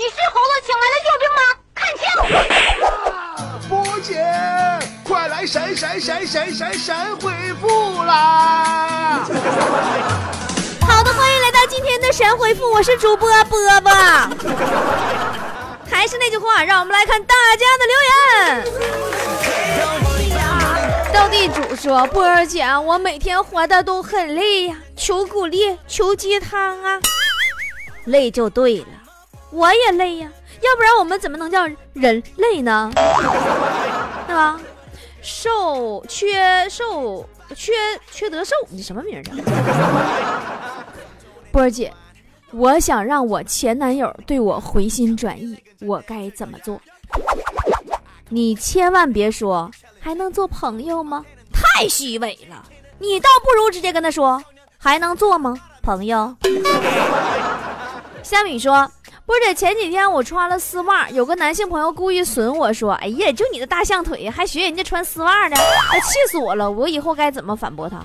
你是猴子请来的救兵吗？看清！波姐，快来神神神神神神回复啦！好的，欢迎来到今天的神回复，我是主播波波。还是那句话，让我们来看大家的留言。斗地主说：“波儿姐，我每天活的都很累呀，求鼓励，求鸡汤啊！累就对了，我也累呀，要不然我们怎么能叫人类呢？对吧？瘦缺瘦缺缺德瘦，你什么名儿？波儿姐。”我想让我前男友对我回心转意，我该怎么做？你千万别说还能做朋友吗？太虚伪了！你倒不如直接跟他说还能做吗？朋友。夏米说。或者前几天我穿了丝袜，有个男性朋友故意损我说：“哎呀，就你的大象腿，还学人家穿丝袜呢，哎，气死我了！我以后该怎么反驳他？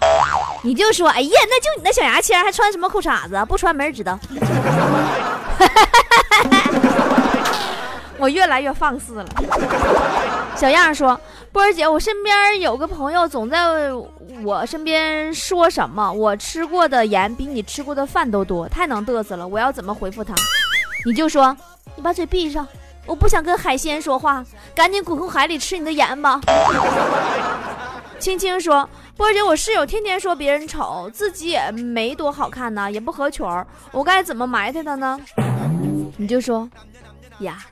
你就说：哎呀，那就你那小牙签，还穿什么裤衩子？不穿没人知道。我越来越放肆了。小样说：波儿姐，我身边有个朋友总在我身边说什么，我吃过的盐比你吃过的饭都多，太能嘚瑟了。我要怎么回复他？你就说，你把嘴闭上，我不想跟海鲜说话，赶紧滚回海里吃你的盐吧。青青说，波儿姐，我室友天天说别人丑，自己也没多好看呢，也不合群儿，我该怎么埋汰他呢？你就说，呀，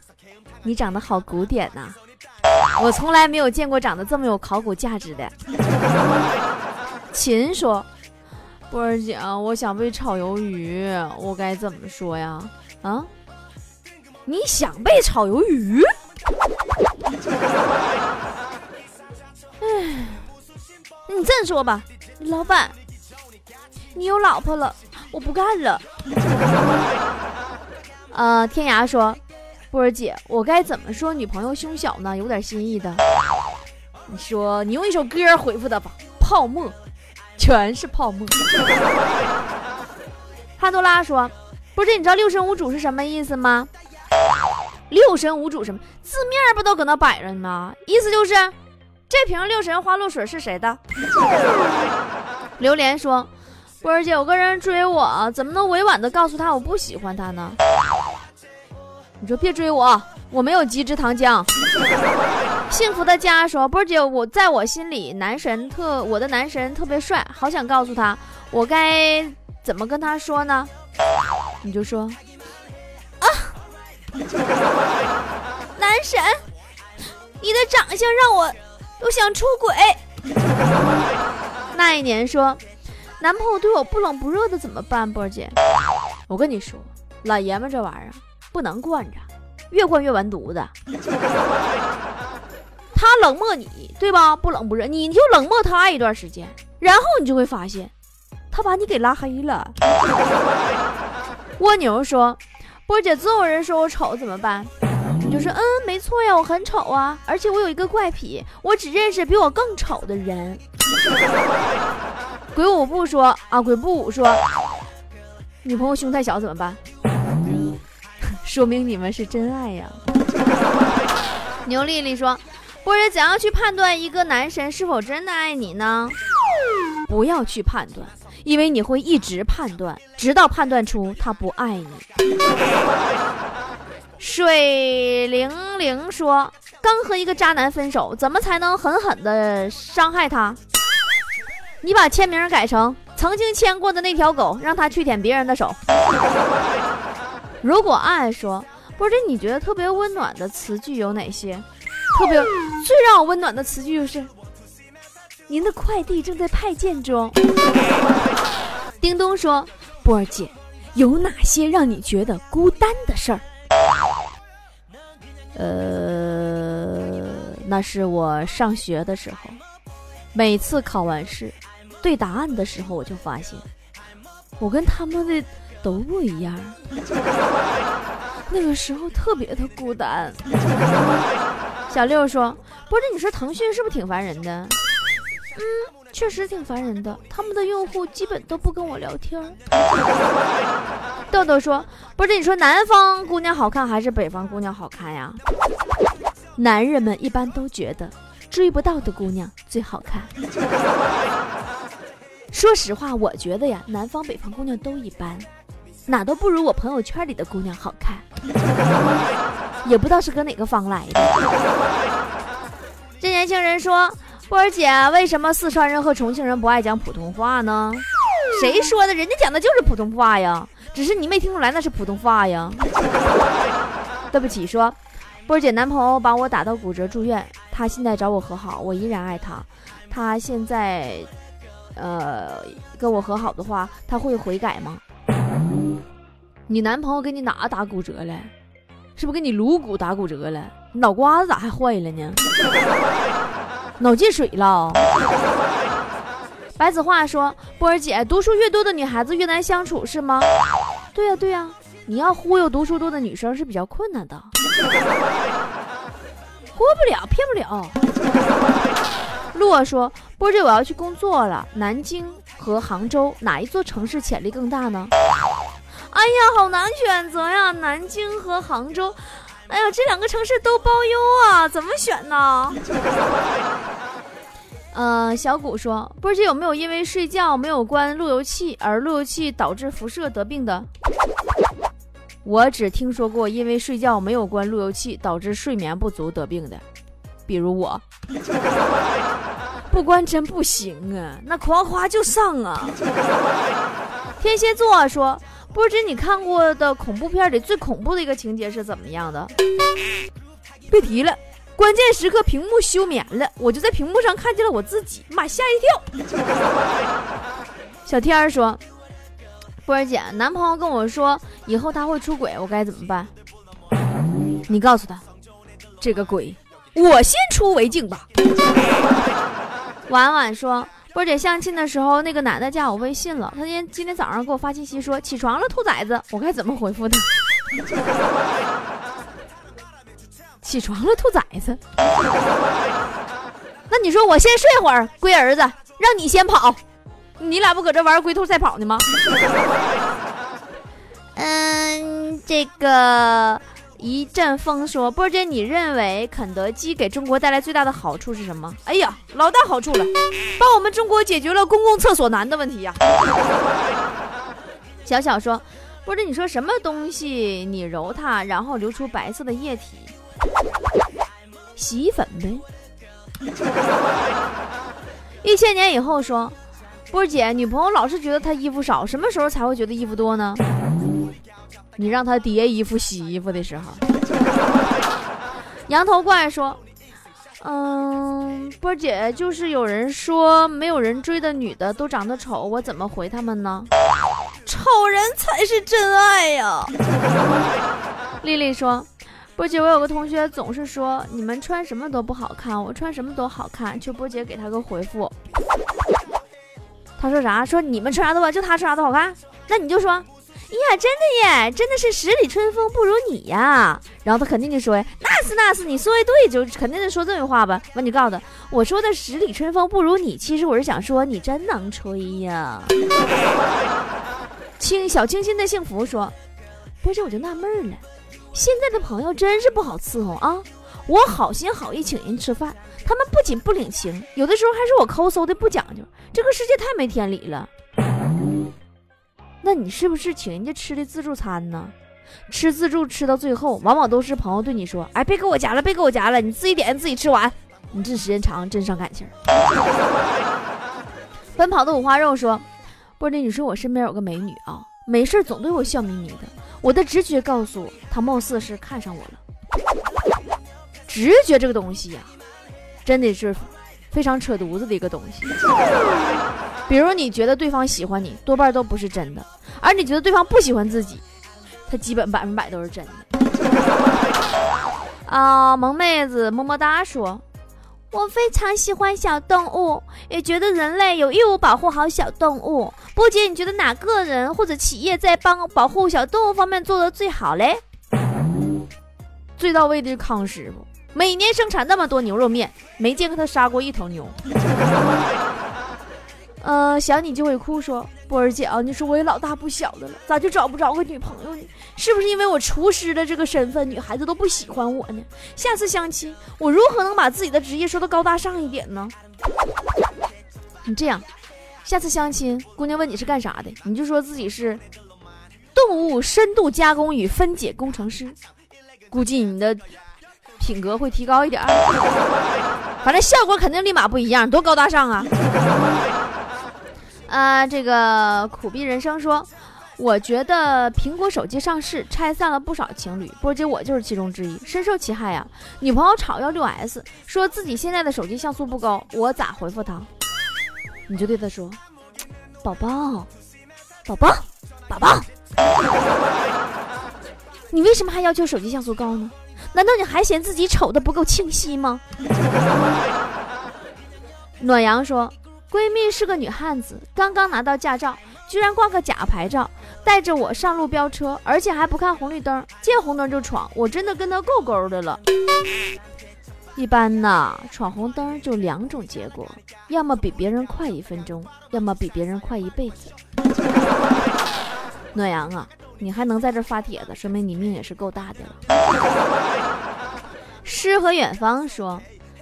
你长得好古典呐，我从来没有见过长得这么有考古价值的。秦说，波儿姐，我想被炒鱿鱼，我该怎么说呀？啊？你想被炒鱿鱼？哎，你这么说吧，老板，你有老婆了，我不干了。呃，天涯说，波儿姐，我该怎么说女朋友胸小呢？有点心意的。你说，你用一首歌回复他吧，泡沫，全是泡沫。哈多拉说，波姐，你知道六神无主是什么意思吗？六神无主什么字面不都搁那摆着呢吗？意思就是这瓶六神花露水是谁的？榴莲说：“波儿姐，有个人追我，怎么能委婉的告诉他我不喜欢他呢？”你说别追我，我没有机智糖浆。幸福的家说：“波儿姐，我在我心里男神特，我的男神特别帅，好想告诉他，我该怎么跟他说呢？”你就说。男神，你的长相让我都想出轨。那一年说，男朋友对我不冷不热的怎么办？波姐，我跟你说，老爷们这玩意儿不能惯着，越惯越完犊子。他冷漠你，对吧？不冷不热，你就冷漠他一段时间，然后你就会发现，他把你给拉黑了。蜗牛说。波姐，总有人说我丑，怎么办？你就说，嗯，没错呀，我很丑啊，而且我有一个怪癖，我只认识比我更丑的人。鬼舞步说啊，鬼步舞说，女朋友胸太小怎么办？说明你们是真爱呀。牛丽丽说，波姐怎样去判断一个男神是否真的爱你呢？不要去判断。因为你会一直判断，直到判断出他不爱你。水灵灵说：“刚和一个渣男分手，怎么才能狠狠的伤害他？你把签名改成曾经牵过的那条狗，让他去舔别人的手。”如果爱说：“不是，你觉得特别温暖的词句有哪些？特别最让我温暖的词句就是。”您的快递正在派件中。叮咚说：“波儿姐，有哪些让你觉得孤单的事儿？”呃，那是我上学的时候，每次考完试对答案的时候，我就发现我跟他们的都不一样。那个时候特别的孤单。小六说：“波儿姐，你说腾讯是不是挺烦人的？”嗯，确实挺烦人的。他们的用户基本都不跟我聊天。豆豆说：“不是你说南方姑娘好看还是北方姑娘好看呀？”男人们一般都觉得追不到的姑娘最好看。说实话，我觉得呀，南方北方姑娘都一般，哪都不如我朋友圈里的姑娘好看。也不知道是搁哪个方来的。这年轻人说：“波儿姐，为什么四川人和重庆人不爱讲普通话呢？”谁说的？人家讲的就是普通话呀，只是你没听出来那是普通话呀。对不起，说波儿姐男朋友把我打到骨折住院，他现在找我和好，我依然爱他。他现在。呃，跟我和好的话，他会悔改吗？你男朋友给你哪打骨折了？是不是给你颅骨打骨折了？脑瓜子咋还坏了呢？脑进水了？白子画说：“波儿姐，读书越多的女孩子越难相处，是吗？”对呀，对呀，你要忽悠读书多的女生是比较困难的，忽悠不了，骗不了。洛说：“波姐，我要去工作了。南京和杭州哪一座城市潜力更大呢？”哎呀，好难选择呀！南京和杭州，哎呀，这两个城市都包邮啊，怎么选呢？呃，小谷说：“波姐有没有因为睡觉没有关路由器而路由器导致辐射得病的？”我只听说过因为睡觉没有关路由器导致睡眠不足得病的，比如我。不关真不行啊，那夸夸就上啊！天蝎座说：“不知你看过的恐怖片里最恐怖的一个情节是怎么样的？”别提了，关键时刻屏幕休眠了，我就在屏幕上看见了我自己，妈吓一跳！小天儿说：“波儿姐，男朋友跟我说以后他会出轨，我该怎么办？”你告诉他，这个鬼，我先出为敬吧。婉婉说：“波姐相亲的时候，那个男的加我微信了。他今天今天早上给我发信息说起床了，兔崽子，我该怎么回复他？起床了，兔崽子。那你说我先睡会儿，龟儿子，让你先跑。你俩不搁这玩龟兔赛跑呢吗？嗯，这个。”一阵风说：“波姐，你认为肯德基给中国带来最大的好处是什么？”哎呀，老大好处了，帮我们中国解决了公共厕所难的问题呀。小小说：“波姐，你说什么东西？你揉它，然后流出白色的液体？洗衣粉呗。”一千年以后说：“波姐，女朋友老是觉得她衣服少，什么时候才会觉得衣服多呢？”你让他叠衣服、洗衣服的时候，羊头怪说：“嗯，波姐，就是有人说没有人追的女的都长得丑，我怎么回他们呢？丑人才是真爱呀！”丽丽说：“波姐，我有个同学总是说你们穿什么都不好看，我穿什么都好看。求波姐给他个回复。他说啥？说你们穿啥都好，就他穿啥都好看？那你就说。”呀，真的耶，真的是十里春风不如你呀！然后他肯定就说呀，那是那是，你说的对，就肯定是说这句话吧。完，你告诉他，我说的十里春风不如你，其实我是想说你真能吹呀。清小清新的幸福说，不是，我就纳闷了，现在的朋友真是不好伺候啊！我好心好意请人吃饭，他们不仅不领情，有的时候还是我抠搜的不讲究，这个世界太没天理了。那你是不是请人家吃的自助餐呢？吃自助吃到最后，往往都是朋友对你说：“哎，别给我夹了，别给我夹了，你自己点，自己吃完。”你这时间长，真伤感情。奔跑的五花肉说：“波姐，你说我身边有个美女啊，没事总对我笑眯眯的。我的直觉告诉我，她貌似是看上我了。直觉这个东西呀，真的是非常扯犊子的一个东西。”比如你觉得对方喜欢你，多半都不是真的；而你觉得对方不喜欢自己，他基本百分百都是真的。啊，萌妹子么么哒说：“我非常喜欢小动物，也觉得人类有义务保护好小动物。波姐，你觉得哪个人或者企业在帮保护小动物方面做的最好嘞？最到位的是康师傅，每年生产那么多牛肉面，没见过他杀过一头牛。”呃，想你就会哭，说波儿姐啊，你说我也老大不小的了，咋就找不着个女朋友呢？是不是因为我厨师的这个身份，女孩子都不喜欢我呢？下次相亲，我如何能把自己的职业说的高大上一点呢？你这样，下次相亲，姑娘问你是干啥的，你就说自己是动物深度加工与分解工程师，估计你的品格会提高一点儿。反正效果肯定立马不一样，多高大上啊！啊，这个苦逼人生说，我觉得苹果手机上市拆散了不少情侣，波姐我就是其中之一，深受其害呀。女朋友吵要六 S，说自己现在的手机像素不高，我咋回复她？你就对她说，宝宝，宝宝，宝宝，你为什么还要求手机像素高呢？难道你还嫌自己丑的不够清晰吗？暖阳说。闺蜜是个女汉子，刚刚拿到驾照，居然挂个假牌照，带着我上路飙车，而且还不看红绿灯，见红灯就闯，我真的跟她够够的了。一般呐，闯红灯就两种结果，要么比别人快一分钟，要么比别人快一辈子。暖阳啊，你还能在这发帖子，说明你命也是够大的了。诗和远方说，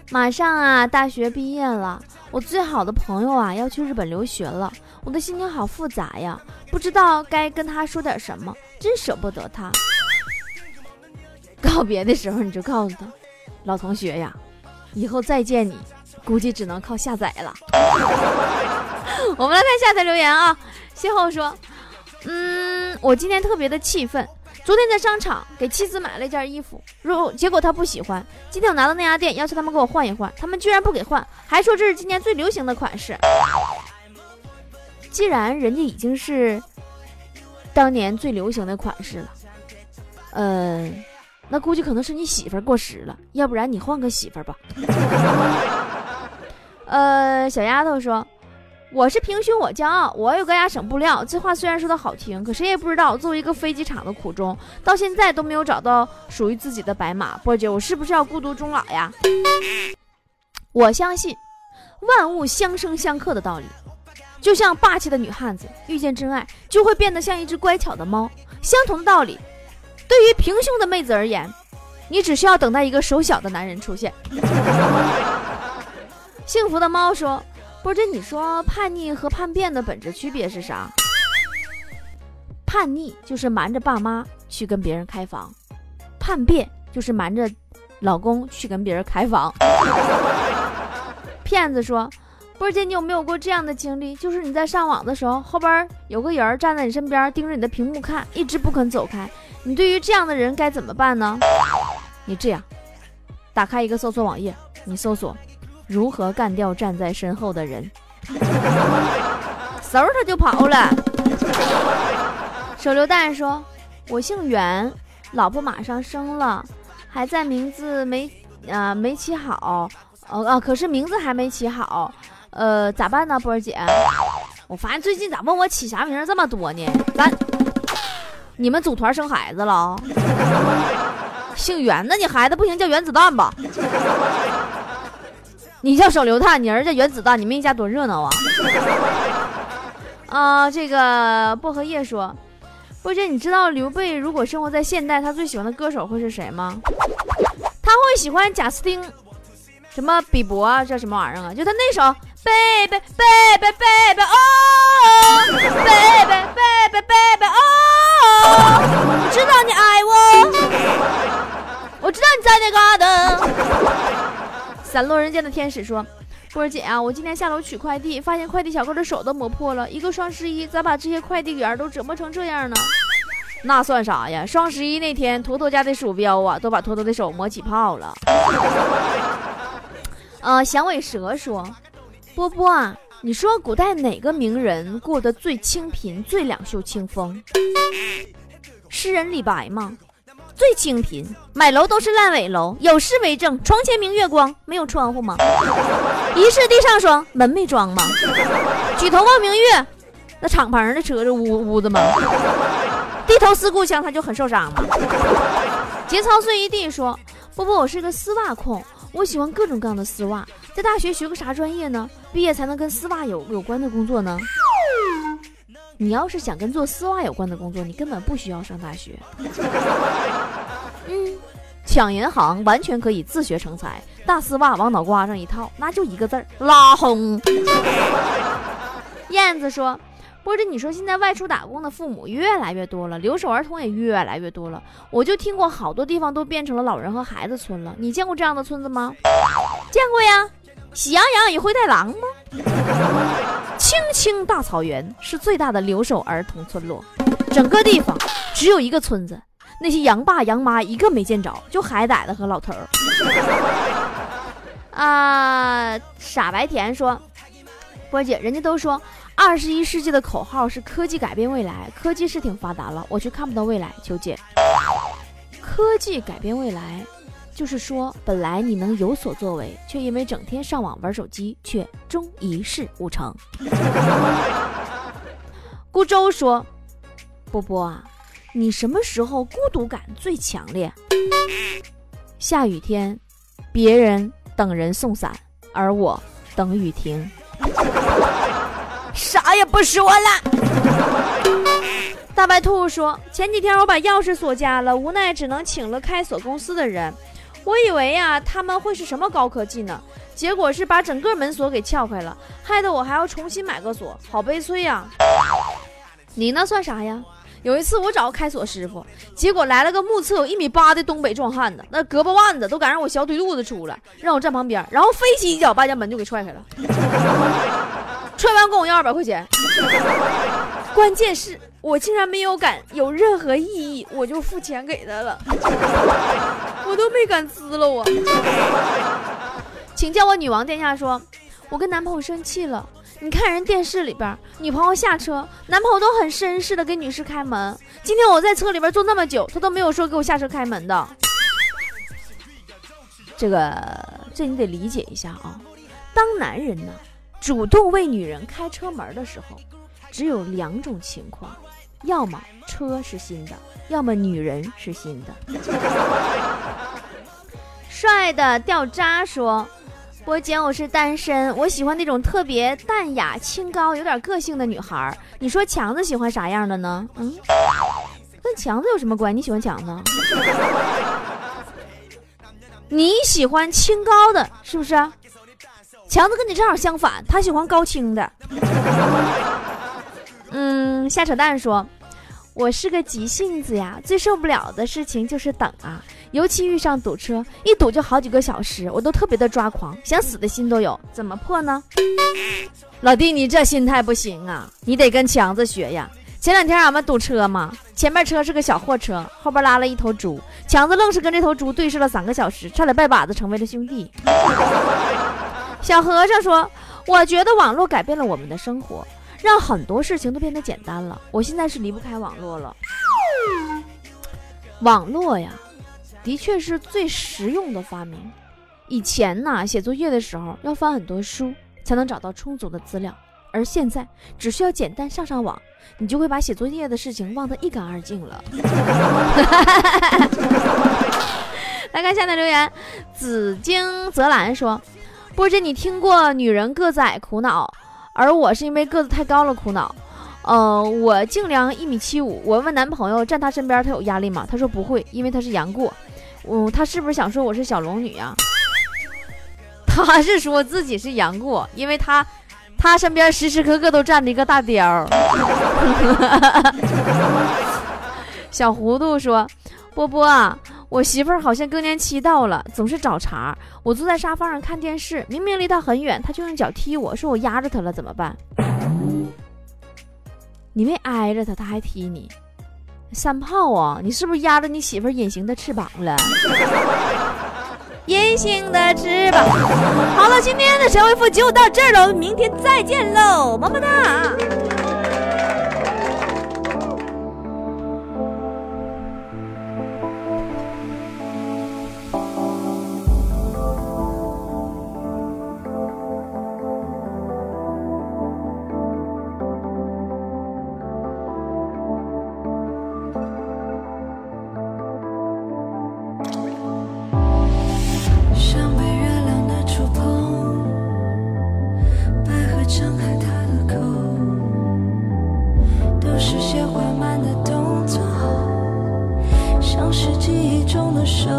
马上啊，大学毕业了。我最好的朋友啊要去日本留学了，我的心情好复杂呀，不知道该跟他说点什么，真舍不得他。告别的时候你就告诉他，老同学呀，以后再见你，估计只能靠下载了。我们来看下载留言啊，邂逅说，嗯，我今天特别的气愤。昨天在商场给妻子买了一件衣服，如结果她不喜欢。今天我拿到那家店，要求他们给我换一换，他们居然不给换，还说这是今年最流行的款式。既然人家已经是当年最流行的款式了，嗯，那估计可能是你媳妇过时了，要不然你换个媳妇吧。呃，小丫头说。我是平胸，我骄傲。我有个家省布料。这话虽然说的好听，可谁也不知道，作为一个飞机场的苦衷，到现在都没有找到属于自己的白马。波姐，我是不是要孤独终老呀？我相信万物相生相克的道理，就像霸气的女汉子遇见真爱，就会变得像一只乖巧的猫。相同的道理，对于平胸的妹子而言，你只需要等待一个手小的男人出现。幸福的猫说。波姐，你说叛逆和叛变的本质区别是啥？叛逆就是瞒着爸妈去跟别人开房，叛变就是瞒着老公去跟别人开房。骗子说，波姐，你有没有过这样的经历？就是你在上网的时候，后边有个人站在你身边，盯着你的屏幕看，一直不肯走开。你对于这样的人该怎么办呢？你这样，打开一个搜索网页，你搜索。如何干掉站在身后的人？嗖他就跑了。手榴弹说：“我姓袁，老婆马上生了，还在名字没啊没起好，哦啊，可是名字还没起好，呃，咋办呢？波儿姐，我发现最近咋问我起啥名这么多呢？咱你们组团生孩子了？姓袁，那你孩子不行，叫原子弹吧？”你叫手榴弹，你儿子原子弹，你们一家多热闹啊！啊，这个薄荷叶说，波姐，你知道刘备如果生活在现代，他最喜欢的歌手会是谁吗？他会喜欢贾斯汀，什么比伯啊，叫什么玩意儿啊？就他那首《baby baby baby 哦，baby baby baby 哦，我知道散落人间的天使说：“波儿姐啊，我今天下楼取快递，发现快递小哥的手都磨破了。一个双十一，咋把这些快递员都折磨成这样呢？那算啥呀？双十一那天，坨坨家的鼠标啊，都把坨坨的手磨起泡了。”呃，响尾蛇说：“波波啊，你说古代哪个名人过得最清贫、最两袖清风？诗人李白吗？”最清贫，买楼都是烂尾楼。有诗为证：床前明月光，没有窗户吗？疑是地上霜，门没装吗？举头望明月，那敞篷的车子屋屋子吗？低头思故乡，他就很受伤吗？节操碎一地说：波波，我是个丝袜控，我喜欢各种各样的丝袜。在大学学个啥专业呢？毕业才能跟丝袜有有关的工作呢？你要是想跟做丝袜有关的工作，你根本不需要上大学。嗯，抢银行完全可以自学成才，大丝袜往脑瓜上一套，那就一个字儿拉轰。燕子说：“波子，你说现在外出打工的父母越来越多了，留守儿童也越来越多了。我就听过好多地方都变成了老人和孩子村了。你见过这样的村子吗？见过呀。喜羊羊与灰太狼吗？青青大草原是最大的留守儿童村落，整个地方只有一个村子，那些羊爸羊妈一个没见着，就海崽子和老头儿。啊，傻白甜说，波姐，人家都说。”二十一世纪的口号是科技改变未来，科技是挺发达了，我却看不到未来。求解。科技改变未来，就是说本来你能有所作为，却因为整天上网玩手机，却终一事无成。孤舟说：“波波啊，你什么时候孤独感最强烈？下雨天，别人等人送伞，而我等雨停。”啥也不说了。大白兔说：“前几天我把钥匙锁家了，无奈只能请了开锁公司的人。我以为呀，他们会是什么高科技呢？结果是把整个门锁给撬开了，害得我还要重新买个锁，好悲催呀！你那算啥呀？有一次我找个开锁师傅，结果来了个目测有一米八的东北壮汉子，那胳膊腕子都赶上我小腿肚子粗了，让我站旁边，然后飞起一脚把家门就给踹开了。”踹完跟我要二百块钱，关键是我竟然没有敢有任何异议，我就付钱给他了，我都没敢滋了我。请叫我女王殿下说，我跟男朋友生气了。你看人电视里边，女朋友下车，男朋友都很绅士的给女士开门。今天我在车里边坐那么久，他都没有说给我下车开门的。这个，这你得理解一下啊，当男人呢。主动为女人开车门的时候，只有两种情况：要么车是新的，要么女人是新的。帅的掉渣说：“波姐，我是单身，我喜欢那种特别淡雅、清高、有点个性的女孩。你说强子喜欢啥样的呢？嗯，跟强子有什么关？你喜欢强子？你喜欢清高的，是不是？”强子跟你正好相反，他喜欢高清的。瞎扯淡说，我是个急性子呀，最受不了的事情就是等啊，尤其遇上堵车，一堵就好几个小时，我都特别的抓狂，想死的心都有。怎么破呢？老弟，你这心态不行啊，你得跟强子学呀。前两天俺们堵车嘛，前面车是个小货车，后边拉了一头猪，强子愣是跟这头猪对视了三个小时，差点拜把子成为了兄弟。小和尚说：“我觉得网络改变了我们的生活，让很多事情都变得简单了。我现在是离不开网络了。网络呀，的确是最实用的发明。以前呢，写作业的时候要翻很多书才能找到充足的资料，而现在只需要简单上上网，你就会把写作业的事情忘得一干二净了。”来看下面留言，紫荆泽兰说。波姐，你听过女人个子矮苦恼，而我是因为个子太高了苦恼。呃，我净量一米七五，我问男朋友站他身边他有压力吗？他说不会，因为他是杨过。嗯，他是不是想说我是小龙女呀？他是说自己是杨过，因为他他身边时时刻刻都站着一个大雕。小糊涂说，波波啊。我媳妇儿好像更年期到了，总是找茬。我坐在沙发上看电视，明明离她很远，她就用脚踢我，说我压着她了，怎么办？你没挨着她，她还踢你，三炮啊！你是不是压着你媳妇儿隐形的翅膀了？隐形的翅膀。好了，今天的神回复就到这儿了，明天再见喽，么么哒。伤害他的口都是些缓慢的动作，像是记忆中的手。